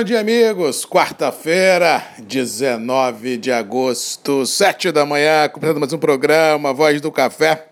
Bom dia, amigos. Quarta-feira, 19 de agosto, 7 da manhã, começando mais um programa Voz do Café.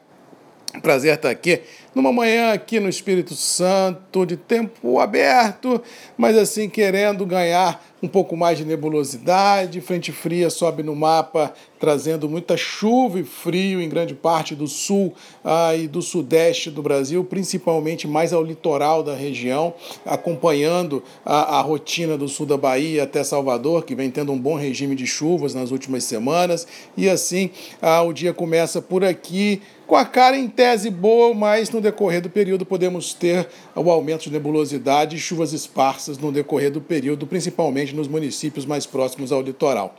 Prazer estar aqui numa manhã aqui no Espírito Santo, de tempo aberto, mas assim querendo ganhar um pouco mais de nebulosidade. Frente fria sobe no mapa, trazendo muita chuva e frio em grande parte do sul ah, e do sudeste do Brasil, principalmente mais ao litoral da região, acompanhando a, a rotina do sul da Bahia até Salvador, que vem tendo um bom regime de chuvas nas últimas semanas. E assim ah, o dia começa por aqui com a cara em tese boa, mas no decorrer do período podemos ter o aumento de nebulosidade e chuvas esparsas no decorrer do período, principalmente nos municípios mais próximos ao litoral.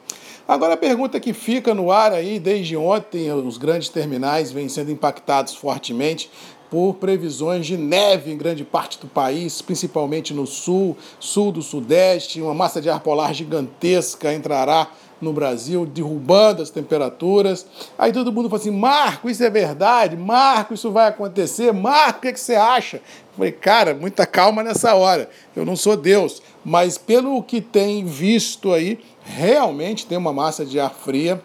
Agora a pergunta que fica no ar aí desde ontem, os grandes terminais vêm sendo impactados fortemente por previsões de neve em grande parte do país, principalmente no sul, sul do sudeste, uma massa de ar polar gigantesca entrará no Brasil, derrubando as temperaturas. Aí todo mundo fala assim: Marco, isso é verdade? Marco, isso vai acontecer? Marco, o que, é que você acha? Eu falei, cara, muita calma nessa hora. Eu não sou Deus, mas pelo que tem visto aí, realmente tem uma massa de ar fria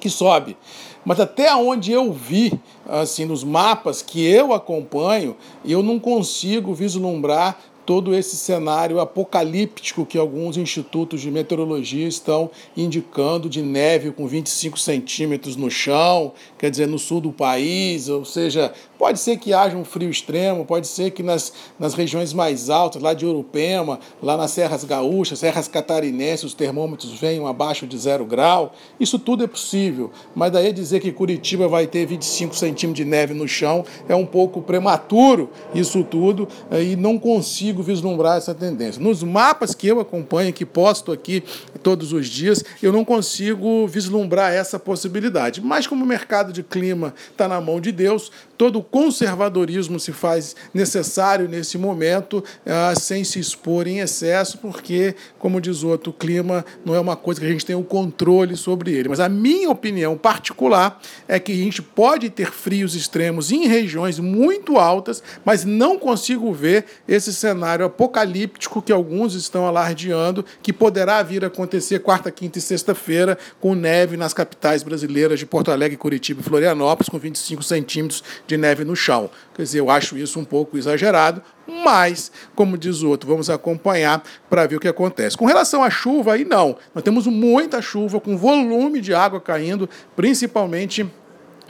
que sobe. Mas até onde eu vi, assim, nos mapas que eu acompanho, eu não consigo vislumbrar todo esse cenário apocalíptico que alguns institutos de meteorologia estão indicando de neve com 25 centímetros no chão, quer dizer, no sul do país, ou seja, pode ser que haja um frio extremo, pode ser que nas, nas regiões mais altas, lá de Urupema, lá nas Serras Gaúchas, Serras Catarinenses, os termômetros venham abaixo de zero grau, isso tudo é possível, mas daí dizer que Curitiba vai ter 25 centímetros de neve no chão é um pouco prematuro, isso tudo, e não consigo vislumbrar essa tendência. Nos mapas que eu acompanho, que posto aqui todos os dias, eu não consigo vislumbrar essa possibilidade. Mas como o mercado de clima está na mão de Deus, todo conservadorismo se faz necessário nesse momento, ah, sem se expor em excesso, porque, como diz outro, o clima não é uma coisa que a gente tem o controle sobre ele. Mas a minha opinião particular é que a gente pode ter frios extremos em regiões muito altas, mas não consigo ver esse cenário apocalíptico que alguns estão alardeando, que poderá vir a acontecer quarta, quinta e sexta-feira, com neve nas capitais brasileiras de Porto Alegre, Curitiba e Florianópolis, com 25 centímetros de neve no chão. Quer dizer, eu acho isso um pouco exagerado, mas, como diz o outro, vamos acompanhar para ver o que acontece. Com relação à chuva, aí não. Nós temos muita chuva, com volume de água caindo, principalmente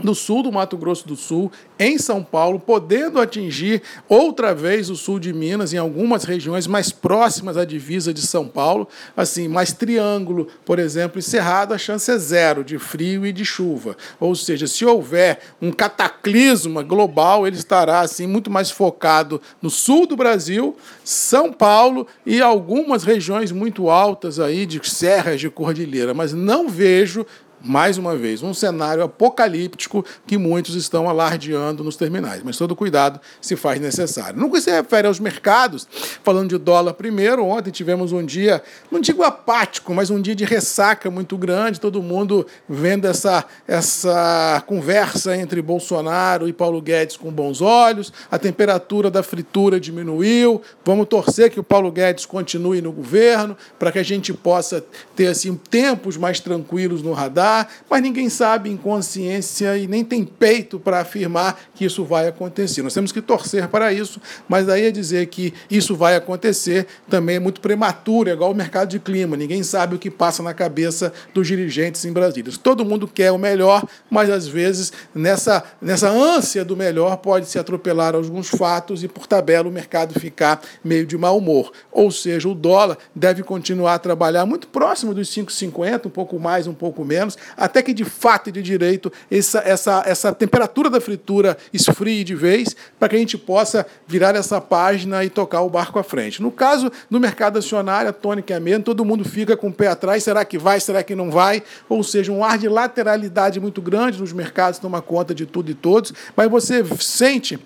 no sul do Mato Grosso do Sul, em São Paulo, podendo atingir outra vez o sul de Minas, em algumas regiões mais próximas à divisa de São Paulo, assim, mais Triângulo, por exemplo, e Cerrado, a chance é zero de frio e de chuva. Ou seja, se houver um cataclisma global, ele estará assim muito mais focado no sul do Brasil, São Paulo e algumas regiões muito altas aí de serras de cordilheira, mas não vejo mais uma vez, um cenário apocalíptico que muitos estão alardeando nos terminais. Mas todo cuidado se faz necessário. No que se refere aos mercados, falando de dólar primeiro, ontem tivemos um dia, não digo apático, mas um dia de ressaca muito grande, todo mundo vendo essa, essa conversa entre Bolsonaro e Paulo Guedes com bons olhos, a temperatura da fritura diminuiu, vamos torcer que o Paulo Guedes continue no governo, para que a gente possa ter assim, tempos mais tranquilos no radar mas ninguém sabe em consciência e nem tem peito para afirmar que isso vai acontecer. Nós temos que torcer para isso, mas daí a dizer que isso vai acontecer também é muito prematuro, é igual o mercado de clima. Ninguém sabe o que passa na cabeça dos dirigentes em Brasília. Todo mundo quer o melhor, mas às vezes nessa, nessa ânsia do melhor pode se atropelar alguns fatos e por tabela o mercado ficar meio de mau humor. Ou seja, o dólar deve continuar a trabalhar muito próximo dos 5,50, um pouco mais, um pouco menos, até que de fato e de direito essa, essa, essa temperatura da fritura esfrie de vez, para que a gente possa virar essa página e tocar o barco à frente. No caso do mercado acionário, a tônica é a mesma, todo mundo fica com o pé atrás, será que vai, será que não vai? Ou seja, um ar de lateralidade muito grande nos mercados toma conta de tudo e todos, mas você sente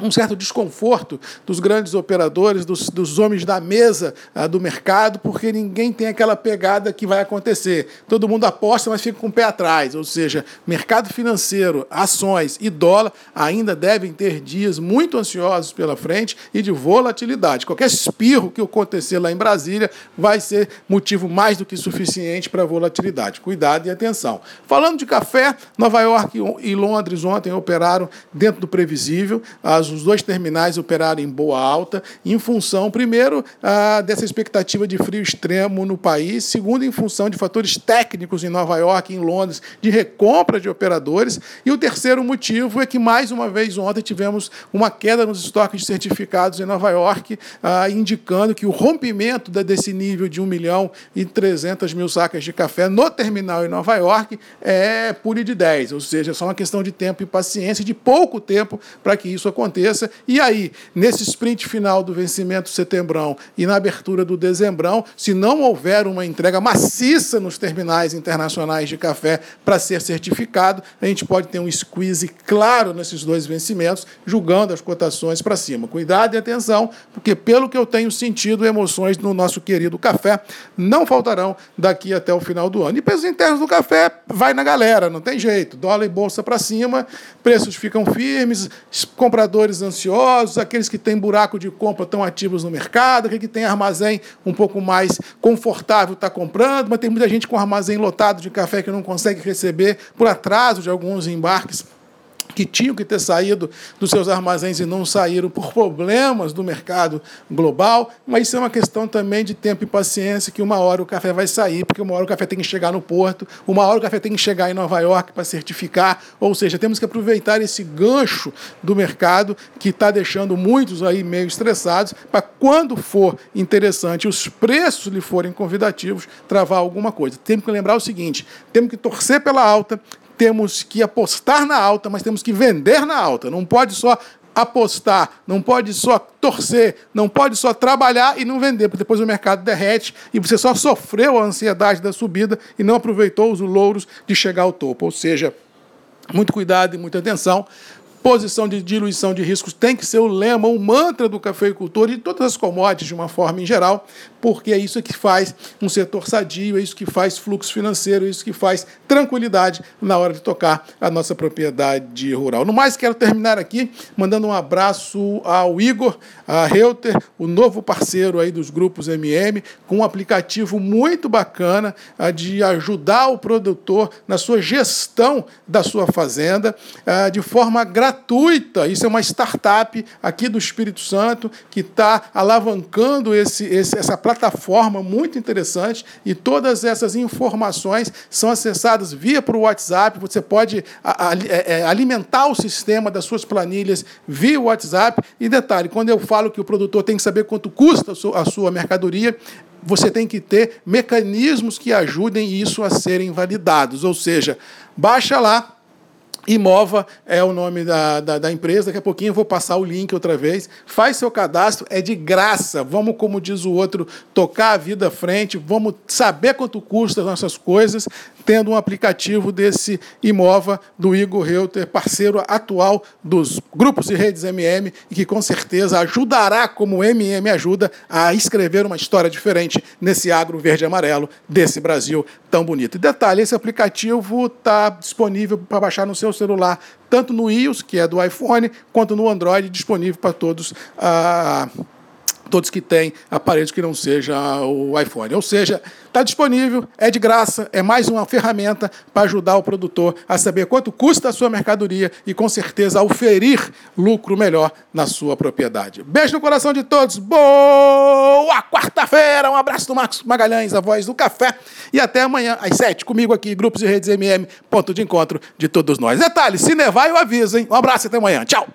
um certo desconforto dos grandes operadores, dos, dos homens da mesa ah, do mercado, porque ninguém tem aquela pegada que vai acontecer. Todo mundo aposta, mas fica com o pé atrás. Ou seja, mercado financeiro, ações e dólar ainda devem ter dias muito ansiosos pela frente e de volatilidade. Qualquer espirro que acontecer lá em Brasília vai ser motivo mais do que suficiente para volatilidade. Cuidado e atenção. Falando de café, Nova York e Londres ontem operaram dentro do previsível. As os dois terminais operaram em boa alta, em função, primeiro, dessa expectativa de frio extremo no país, segundo, em função de fatores técnicos em Nova York em Londres, de recompra de operadores, e o terceiro motivo é que, mais uma vez, ontem tivemos uma queda nos estoques de certificados em Nova York, indicando que o rompimento desse nível de 1 milhão e 300 mil sacas de café no terminal em Nova York é pure de 10, ou seja, é só uma questão de tempo e paciência, de pouco tempo para que isso aconteça aconteça. E aí, nesse sprint final do vencimento setembrão e na abertura do dezembrão, se não houver uma entrega maciça nos terminais internacionais de café para ser certificado, a gente pode ter um squeeze claro nesses dois vencimentos, julgando as cotações para cima. Cuidado e atenção, porque pelo que eu tenho sentido, emoções no nosso querido café não faltarão daqui até o final do ano. E pesos internos do café vai na galera, não tem jeito. Dólar e bolsa para cima, preços ficam firmes, compradores compradores ansiosos, aqueles que têm buraco de compra estão ativos no mercado, aquele que tem armazém um pouco mais confortável está comprando, mas tem muita gente com armazém lotado de café que não consegue receber por atraso de alguns embarques que tinham que ter saído dos seus armazéns e não saíram por problemas do mercado global, mas isso é uma questão também de tempo e paciência, que uma hora o café vai sair, porque uma hora o café tem que chegar no porto, uma hora o café tem que chegar em Nova York para certificar, ou seja, temos que aproveitar esse gancho do mercado que está deixando muitos aí meio estressados, para quando for interessante os preços lhe forem convidativos, travar alguma coisa. Temos que lembrar o seguinte, temos que torcer pela alta, temos que apostar na alta, mas temos que vender na alta. Não pode só apostar, não pode só torcer, não pode só trabalhar e não vender, porque depois o mercado derrete e você só sofreu a ansiedade da subida e não aproveitou os louros de chegar ao topo. Ou seja, muito cuidado e muita atenção, Posição de diluição de riscos tem que ser o lema, o mantra do cafeicultor e de todas as commodities de uma forma em geral, porque é isso que faz um setor sadio, é isso que faz fluxo financeiro, é isso que faz tranquilidade na hora de tocar a nossa propriedade rural. No mais, quero terminar aqui mandando um abraço ao Igor, a Reuter, o novo parceiro aí dos grupos MM, com um aplicativo muito bacana de ajudar o produtor na sua gestão da sua fazenda de forma gratuita gratuita. Isso é uma startup aqui do Espírito Santo que está alavancando esse, esse, essa plataforma muito interessante e todas essas informações são acessadas via para o WhatsApp. Você pode a, a, é, é, alimentar o sistema das suas planilhas via WhatsApp. E detalhe, quando eu falo que o produtor tem que saber quanto custa a sua mercadoria, você tem que ter mecanismos que ajudem isso a serem validados. Ou seja, baixa lá Imova é o nome da, da, da, empresa. Daqui a pouquinho eu vou passar o link outra vez. Faz seu cadastro, é de graça. Vamos, como diz o outro, tocar a vida à frente. Vamos saber quanto custa as nossas coisas, tendo um aplicativo desse Imova do Igor Reuter, parceiro atual dos grupos e redes MM, e que com certeza ajudará, como o MM ajuda, a escrever uma história diferente nesse agro verde e amarelo desse Brasil tão bonito. E detalhe: esse aplicativo está disponível para baixar no seu celular, tanto no iOS, que é do iPhone, quanto no Android, disponível para todos. Ah, todos que têm aparelhos que não seja o iPhone. Ou seja, está disponível, é de graça, é mais uma ferramenta para ajudar o produtor a saber quanto custa a sua mercadoria e, com certeza, oferir lucro melhor na sua propriedade. Beijo no coração de todos, boa quarta-feira, um abraço do Marcos Magalhães, a voz do café, e até amanhã às sete, comigo aqui, Grupos e Redes MM, ponto de encontro de todos nós. Detalhe, se nevar eu aviso, hein? Um abraço e até amanhã, tchau!